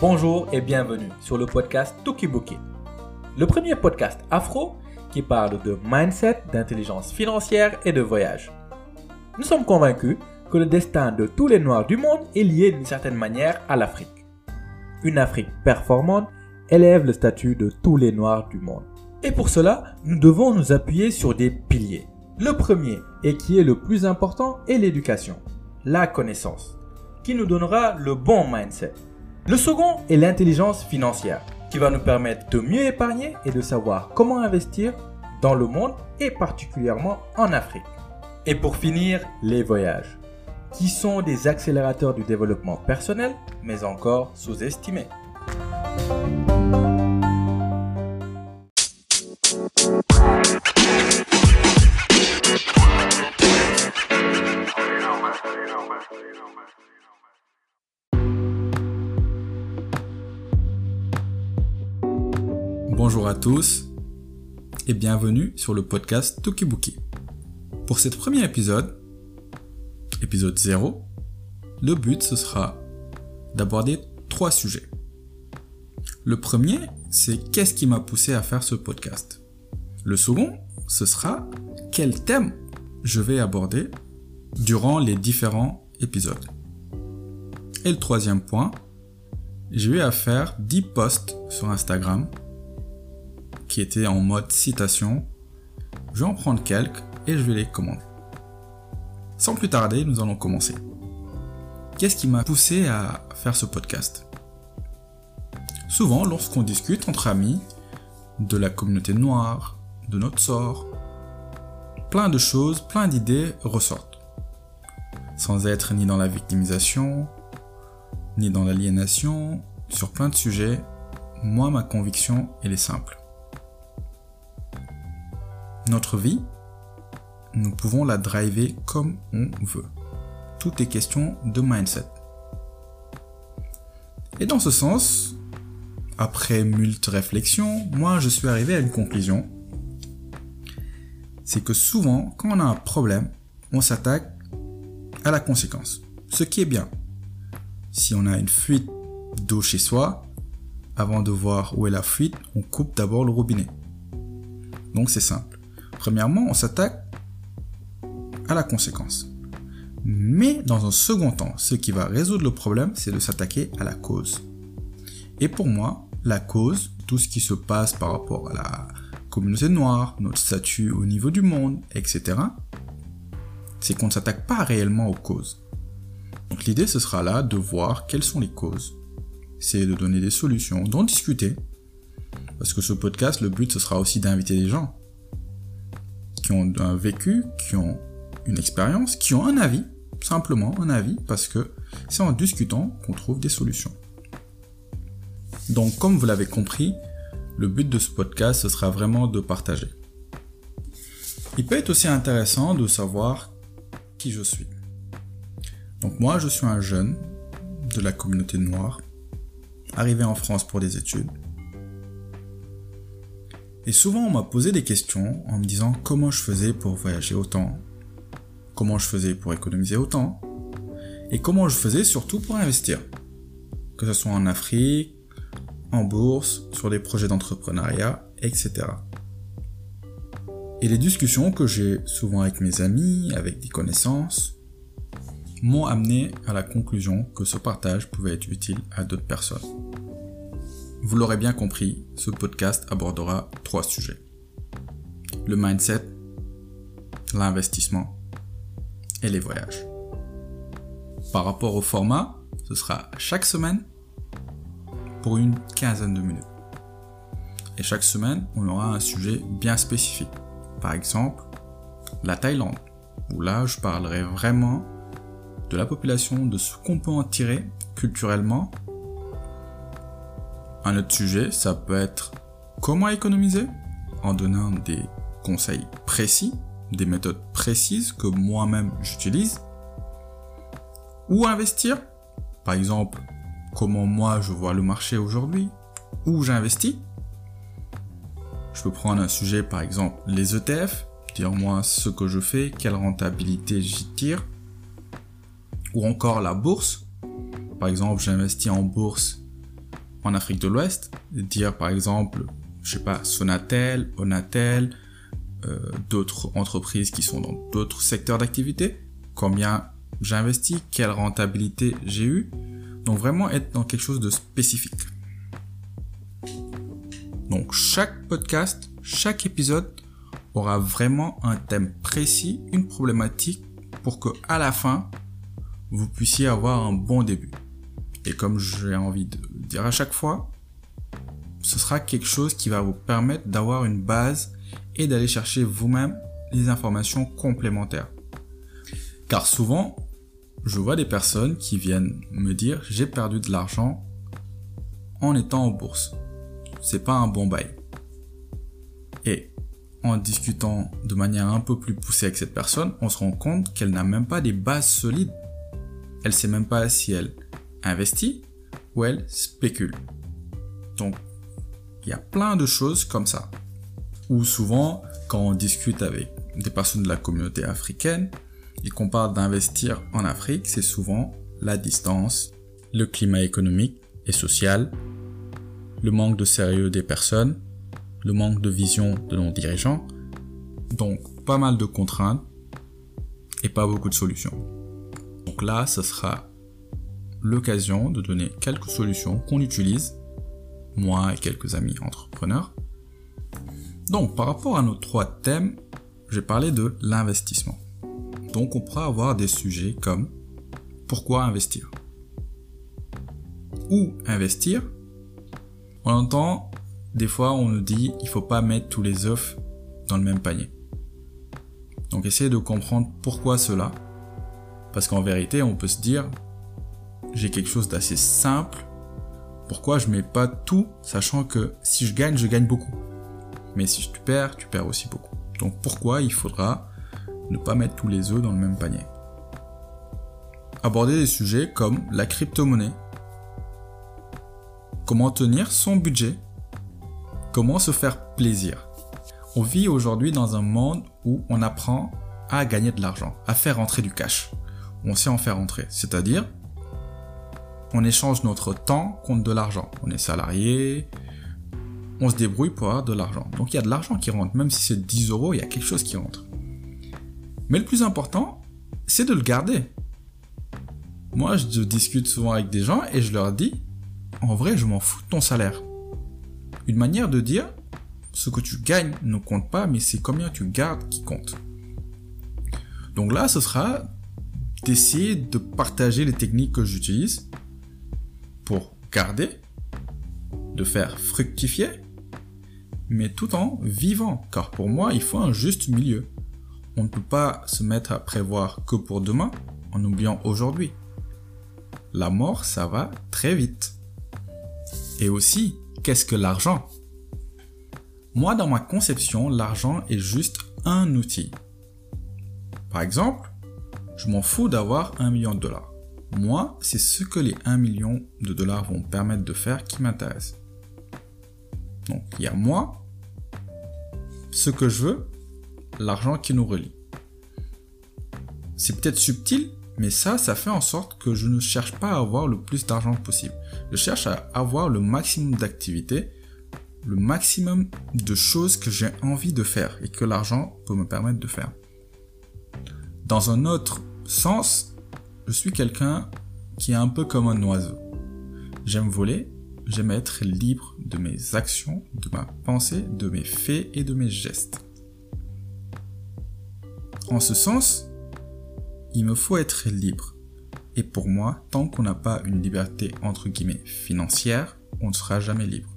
Bonjour et bienvenue sur le podcast Tukibuki, le premier podcast afro qui parle de mindset, d'intelligence financière et de voyage. Nous sommes convaincus que le destin de tous les Noirs du monde est lié d'une certaine manière à l'Afrique. Une Afrique performante élève le statut de tous les Noirs du monde. Et pour cela, nous devons nous appuyer sur des piliers. Le premier, et qui est le plus important, est l'éducation, la connaissance, qui nous donnera le bon mindset. Le second est l'intelligence financière, qui va nous permettre de mieux épargner et de savoir comment investir dans le monde et particulièrement en Afrique. Et pour finir, les voyages, qui sont des accélérateurs du développement personnel, mais encore sous-estimés. Tous et bienvenue sur le podcast Tokibuki. Pour cet premier épisode, épisode 0, le but ce sera d'aborder trois sujets. Le premier, c'est qu'est-ce qui m'a poussé à faire ce podcast? Le second, ce sera quel thème je vais aborder durant les différents épisodes. Et le troisième point, j'ai eu à faire 10 posts sur Instagram qui en mode citation. Je vais en prendre quelques et je vais les commenter. Sans plus tarder, nous allons commencer. Qu'est-ce qui m'a poussé à faire ce podcast? Souvent, lorsqu'on discute entre amis de la communauté noire, de notre sort, plein de choses, plein d'idées ressortent. Sans être ni dans la victimisation, ni dans l'aliénation, sur plein de sujets, moi ma conviction elle est simple. Notre vie, nous pouvons la driver comme on veut. Tout est question de mindset. Et dans ce sens, après multe réflexions, moi je suis arrivé à une conclusion. C'est que souvent, quand on a un problème, on s'attaque à la conséquence. Ce qui est bien. Si on a une fuite d'eau chez soi, avant de voir où est la fuite, on coupe d'abord le robinet. Donc c'est simple. Premièrement, on s'attaque à la conséquence. Mais dans un second temps, ce qui va résoudre le problème, c'est de s'attaquer à la cause. Et pour moi, la cause, tout ce qui se passe par rapport à la communauté noire, notre statut au niveau du monde, etc., c'est qu'on ne s'attaque pas réellement aux causes. Donc l'idée, ce sera là de voir quelles sont les causes. C'est de donner des solutions, d'en discuter. Parce que ce podcast, le but, ce sera aussi d'inviter des gens qui ont un vécu, qui ont une expérience, qui ont un avis, simplement un avis, parce que c'est en discutant qu'on trouve des solutions. Donc comme vous l'avez compris, le but de ce podcast, ce sera vraiment de partager. Il peut être aussi intéressant de savoir qui je suis. Donc moi, je suis un jeune de la communauté noire, arrivé en France pour des études. Et souvent, on m'a posé des questions en me disant comment je faisais pour voyager autant, comment je faisais pour économiser autant, et comment je faisais surtout pour investir. Que ce soit en Afrique, en bourse, sur des projets d'entrepreneuriat, etc. Et les discussions que j'ai souvent avec mes amis, avec des connaissances, m'ont amené à la conclusion que ce partage pouvait être utile à d'autres personnes. Vous l'aurez bien compris, ce podcast abordera trois sujets. Le mindset, l'investissement et les voyages. Par rapport au format, ce sera chaque semaine pour une quinzaine de minutes. Et chaque semaine, on aura un sujet bien spécifique. Par exemple, la Thaïlande, où là, je parlerai vraiment de la population, de ce qu'on peut en tirer culturellement. Un autre sujet, ça peut être comment économiser en donnant des conseils précis des méthodes précises que moi-même j'utilise. Ou investir, par exemple, comment moi je vois le marché aujourd'hui, où j'investis. Je peux prendre un sujet, par exemple, les ETF, dire moi ce que je fais, quelle rentabilité j'y tire. Ou encore la bourse. Par exemple, j'investis en bourse en Afrique de l'Ouest, dire par exemple, je sais pas, Sonatel, Onatel, euh, d'autres entreprises qui sont dans d'autres secteurs d'activité, combien j'ai investi, quelle rentabilité j'ai eu. Donc vraiment être dans quelque chose de spécifique. Donc chaque podcast, chaque épisode aura vraiment un thème précis, une problématique pour que à la fin vous puissiez avoir un bon début. Et comme j'ai envie de dire à chaque fois, ce sera quelque chose qui va vous permettre d'avoir une base et d'aller chercher vous-même les informations complémentaires. Car souvent, je vois des personnes qui viennent me dire j'ai perdu de l'argent en étant en bourse. C'est pas un bon bail. Et en discutant de manière un peu plus poussée avec cette personne, on se rend compte qu'elle n'a même pas des bases solides. Elle sait même pas si elle investit ou elle spécule. Donc, il y a plein de choses comme ça. Ou souvent, quand on discute avec des personnes de la communauté africaine et qu'on parle d'investir en Afrique, c'est souvent la distance, le climat économique et social, le manque de sérieux des personnes, le manque de vision de nos dirigeants. Donc, pas mal de contraintes et pas beaucoup de solutions. Donc là, ce sera l'occasion de donner quelques solutions qu'on utilise, moi et quelques amis entrepreneurs. Donc, par rapport à nos trois thèmes, j'ai parlé de l'investissement. Donc, on pourra avoir des sujets comme pourquoi investir? Où investir? On entend, des fois, on nous dit il faut pas mettre tous les œufs dans le même panier. Donc, essayez de comprendre pourquoi cela. Parce qu'en vérité, on peut se dire j'ai quelque chose d'assez simple. Pourquoi je mets pas tout, sachant que si je gagne, je gagne beaucoup. Mais si tu perds, tu perds aussi beaucoup. Donc pourquoi il faudra ne pas mettre tous les œufs dans le même panier? Aborder des sujets comme la crypto-monnaie, comment tenir son budget, comment se faire plaisir. On vit aujourd'hui dans un monde où on apprend à gagner de l'argent, à faire rentrer du cash. On sait en faire rentrer, c'est-à-dire on échange notre temps contre de l'argent. On est salarié, on se débrouille pour avoir de l'argent. Donc il y a de l'argent qui rentre, même si c'est 10 euros, il y a quelque chose qui rentre. Mais le plus important, c'est de le garder. Moi, je discute souvent avec des gens et je leur dis, en vrai, je m'en fous de ton salaire. Une manière de dire, ce que tu gagnes ne compte pas, mais c'est combien tu gardes qui compte. Donc là, ce sera d'essayer de partager les techniques que j'utilise garder, de faire fructifier, mais tout en vivant, car pour moi, il faut un juste milieu. On ne peut pas se mettre à prévoir que pour demain en oubliant aujourd'hui. La mort, ça va très vite. Et aussi, qu'est-ce que l'argent? Moi, dans ma conception, l'argent est juste un outil. Par exemple, je m'en fous d'avoir un million de dollars. Moi, c'est ce que les 1 million de dollars vont permettre de faire qui m'intéresse. Donc, il y a moi, ce que je veux, l'argent qui nous relie. C'est peut-être subtil, mais ça, ça fait en sorte que je ne cherche pas à avoir le plus d'argent possible. Je cherche à avoir le maximum d'activités, le maximum de choses que j'ai envie de faire et que l'argent peut me permettre de faire. Dans un autre sens, je suis quelqu'un qui est un peu comme un oiseau. J'aime voler, j'aime être libre de mes actions, de ma pensée, de mes faits et de mes gestes. En ce sens, il me faut être libre. Et pour moi, tant qu'on n'a pas une liberté entre guillemets financière, on ne sera jamais libre.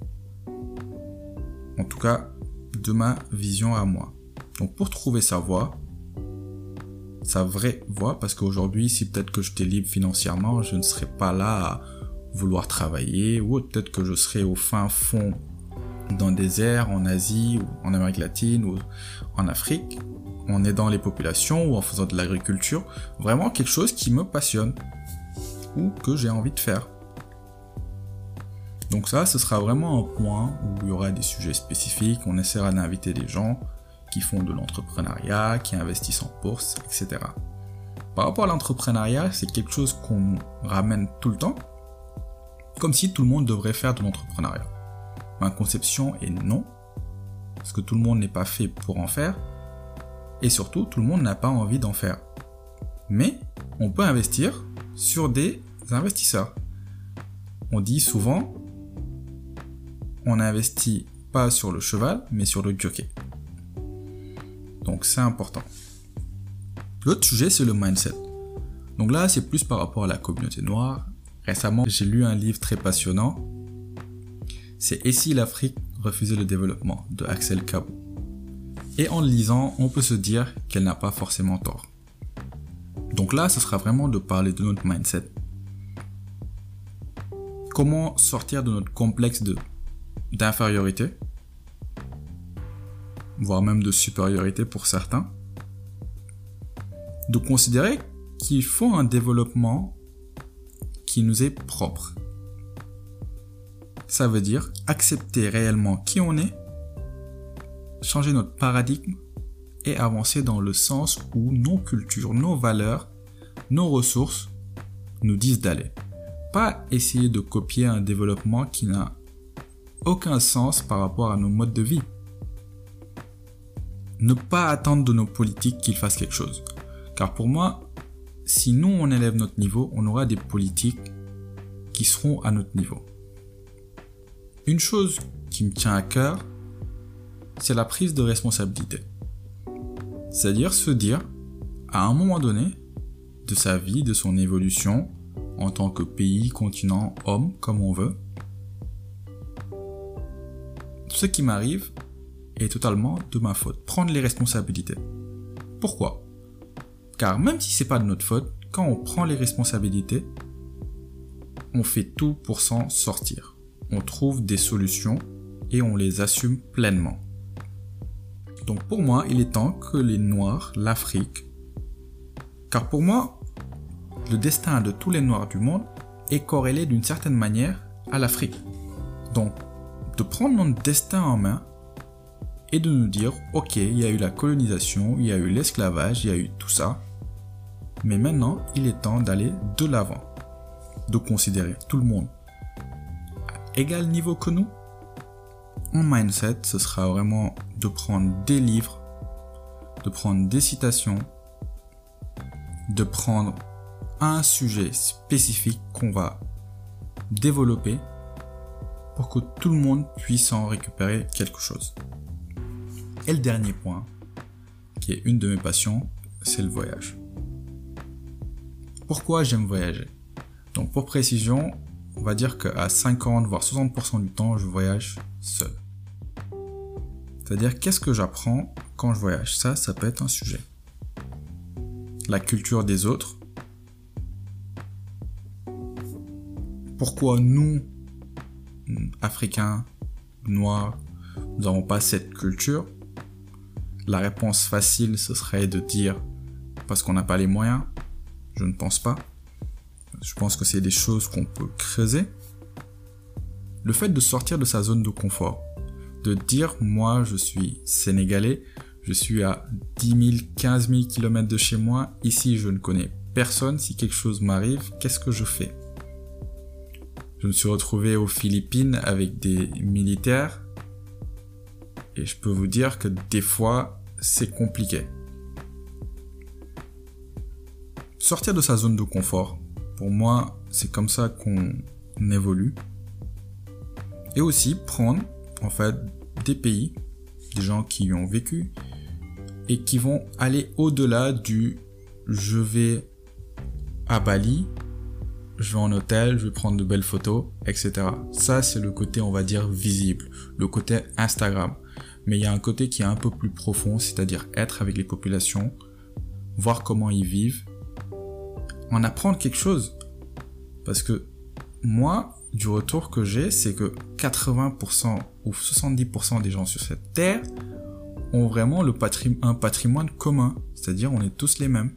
En tout cas, de ma vision à moi. Donc pour trouver sa voie, sa vraie voie parce qu'aujourd'hui, si peut-être que j'étais libre financièrement, je ne serais pas là à vouloir travailler ou peut-être que je serais au fin fond d'un désert en Asie ou en Amérique latine ou en Afrique en aidant les populations ou en faisant de l'agriculture, vraiment quelque chose qui me passionne ou que j'ai envie de faire. Donc ça, ce sera vraiment un point où il y aura des sujets spécifiques, on essaiera d'inviter des gens qui font de l'entrepreneuriat, qui investissent en bourse, etc. Par rapport à l'entrepreneuriat, c'est quelque chose qu'on ramène tout le temps. Comme si tout le monde devrait faire de l'entrepreneuriat. Ma conception est non, parce que tout le monde n'est pas fait pour en faire, et surtout tout le monde n'a pas envie d'en faire. Mais on peut investir sur des investisseurs. On dit souvent, on n'investit pas sur le cheval, mais sur le jockey. Donc c'est important. L'autre sujet, c'est le mindset. Donc là, c'est plus par rapport à la communauté noire. Récemment, j'ai lu un livre très passionnant. C'est Et si l'Afrique refusait le développement de Axel Cabot? Et en le lisant, on peut se dire qu'elle n'a pas forcément tort. Donc là, ce sera vraiment de parler de notre mindset. Comment sortir de notre complexe d'infériorité, voire même de supériorité pour certains, de considérer qu'il faut un développement qui nous est propre. Ça veut dire accepter réellement qui on est, changer notre paradigme et avancer dans le sens où nos cultures, nos valeurs, nos ressources nous disent d'aller. Pas essayer de copier un développement qui n'a aucun sens par rapport à nos modes de vie. Ne pas attendre de nos politiques qu'ils fassent quelque chose. Car pour moi, si nous on élève notre niveau, on aura des politiques qui seront à notre niveau. Une chose qui me tient à cœur, c'est la prise de responsabilité. C'est-à-dire se dire, à un moment donné, de sa vie, de son évolution, en tant que pays, continent, homme, comme on veut, ce qui m'arrive est totalement de ma faute. Prendre les responsabilités. Pourquoi? Car même si c'est pas de notre faute, quand on prend les responsabilités, on fait tout pour s'en sortir. On trouve des solutions et on les assume pleinement. Donc pour moi, il est temps que les Noirs, l'Afrique, car pour moi, le destin de tous les Noirs du monde est corrélé d'une certaine manière à l'Afrique. Donc de prendre notre destin en main et de nous dire, ok, il y a eu la colonisation, il y a eu l'esclavage, il y a eu tout ça, mais maintenant, il est temps d'aller de l'avant, de considérer tout le monde à égal niveau que nous. Mon mindset, ce sera vraiment de prendre des livres, de prendre des citations, de prendre un sujet spécifique qu'on va développer pour que tout le monde puisse en récupérer quelque chose. Et le dernier point, qui est une de mes passions, c'est le voyage. Pourquoi j'aime voyager? Donc pour précision, on va dire qu'à 50 voire 60% du temps, je voyage seul. C'est-à-dire qu'est-ce que j'apprends quand je voyage? Ça, ça peut être un sujet. La culture des autres. Pourquoi nous, africains, noirs, nous n'avons pas cette culture? La réponse facile, ce serait de dire parce qu'on n'a pas les moyens. Je ne pense pas. Je pense que c'est des choses qu'on peut creuser. Le fait de sortir de sa zone de confort, de dire moi je suis sénégalais, je suis à 10 000, 15 000 km de chez moi, ici je ne connais personne, si quelque chose m'arrive, qu'est-ce que je fais? Je me suis retrouvé aux Philippines avec des militaires et je peux vous dire que des fois c'est compliqué. Sortir de sa zone de confort, pour moi c'est comme ça qu'on évolue. Et aussi prendre en fait des pays, des gens qui y ont vécu et qui vont aller au-delà du je vais à Bali je vais en hôtel, je vais prendre de belles photos, etc. Ça, c'est le côté, on va dire, visible, le côté Instagram. Mais il y a un côté qui est un peu plus profond, c'est-à-dire être avec les populations, voir comment ils vivent, en apprendre quelque chose. Parce que moi, du retour que j'ai, c'est que 80% ou 70% des gens sur cette terre ont vraiment le un patrimoine commun, c'est-à-dire on est tous les mêmes.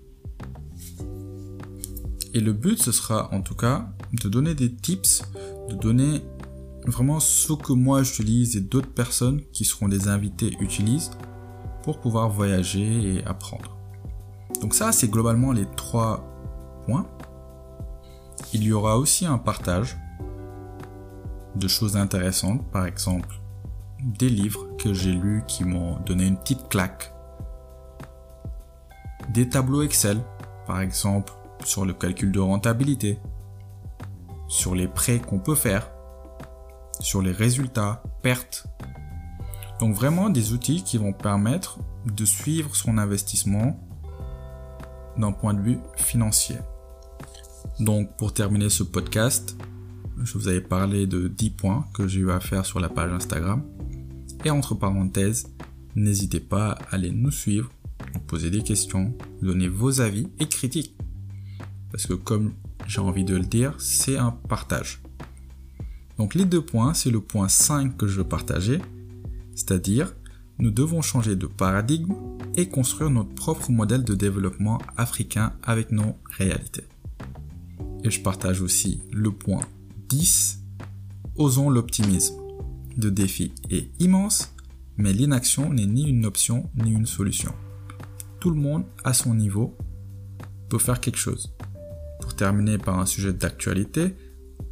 Et le but, ce sera en tout cas de donner des tips, de donner vraiment ce que moi j'utilise et d'autres personnes qui seront des invités utilisent pour pouvoir voyager et apprendre. Donc ça, c'est globalement les trois points. Il y aura aussi un partage. de choses intéressantes, par exemple des livres que j'ai lus qui m'ont donné une petite claque, des tableaux Excel, par exemple sur le calcul de rentabilité, sur les prêts qu'on peut faire, sur les résultats, pertes. Donc vraiment des outils qui vont permettre de suivre son investissement d'un point de vue financier. Donc pour terminer ce podcast, je vous avais parlé de 10 points que j'ai eu à faire sur la page Instagram. Et entre parenthèses, n'hésitez pas à aller nous suivre, poser des questions, donner vos avis et critiques. Parce que comme j'ai envie de le dire, c'est un partage. Donc les deux points, c'est le point 5 que je veux partager, c'est-à-dire nous devons changer de paradigme et construire notre propre modèle de développement africain avec nos réalités. Et je partage aussi le point 10, osons l'optimisme. Le défi est immense, mais l'inaction n'est ni une option ni une solution. Tout le monde, à son niveau, peut faire quelque chose. Pour terminer par un sujet d'actualité,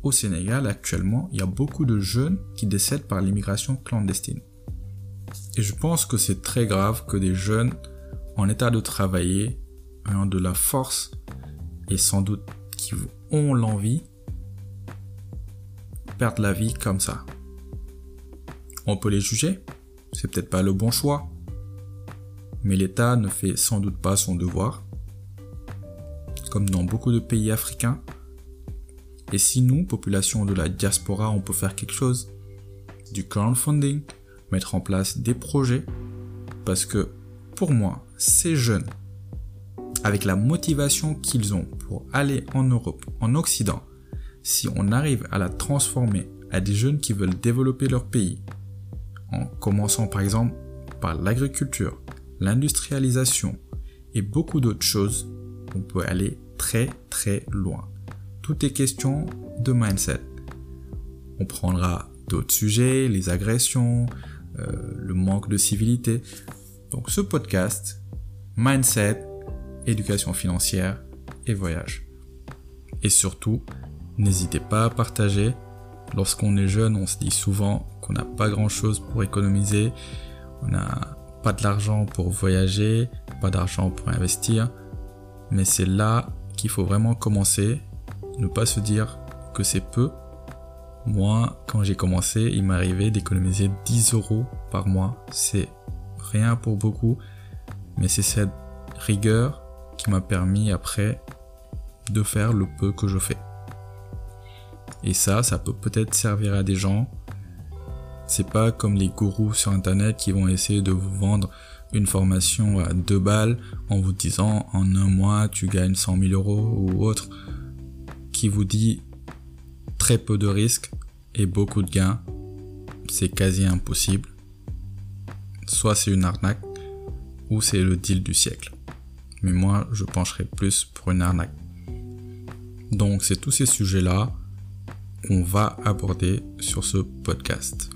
au Sénégal actuellement, il y a beaucoup de jeunes qui décèdent par l'immigration clandestine. Et je pense que c'est très grave que des jeunes en état de travailler, ayant de la force et sans doute qui ont l'envie, perdent la vie comme ça. On peut les juger, c'est peut-être pas le bon choix, mais l'État ne fait sans doute pas son devoir, comme dans beaucoup de pays africains. Et si nous, population de la diaspora, on peut faire quelque chose, du crowdfunding, mettre en place des projets, parce que pour moi, ces jeunes, avec la motivation qu'ils ont pour aller en Europe, en Occident, si on arrive à la transformer à des jeunes qui veulent développer leur pays, en commençant par exemple par l'agriculture, l'industrialisation et beaucoup d'autres choses, on peut aller très très loin. Tout est question de mindset. On prendra d'autres sujets, les agressions, euh, le manque de civilité. Donc ce podcast, mindset, éducation financière et voyage. Et surtout, n'hésitez pas à partager. Lorsqu'on est jeune, on se dit souvent qu'on n'a pas grand-chose pour économiser, on n'a pas de l'argent pour voyager, pas d'argent pour investir. Mais c'est là qu'il faut vraiment commencer, ne pas se dire que c'est peu. Moi, quand j'ai commencé, il m'arrivait d'économiser 10 euros par mois. C'est rien pour beaucoup, mais c'est cette rigueur qui m'a permis après de faire le peu que je fais. Et ça, ça peut peut-être servir à des gens. C'est pas comme les gourous sur internet qui vont essayer de vous vendre une formation à deux balles en vous disant en un mois tu gagnes 100 000 euros ou autre, qui vous dit très peu de risques et beaucoup de gains. C'est quasi impossible. Soit c'est une arnaque ou c'est le deal du siècle. Mais moi, je pencherai plus pour une arnaque. Donc c'est tous ces sujets-là qu'on va aborder sur ce podcast.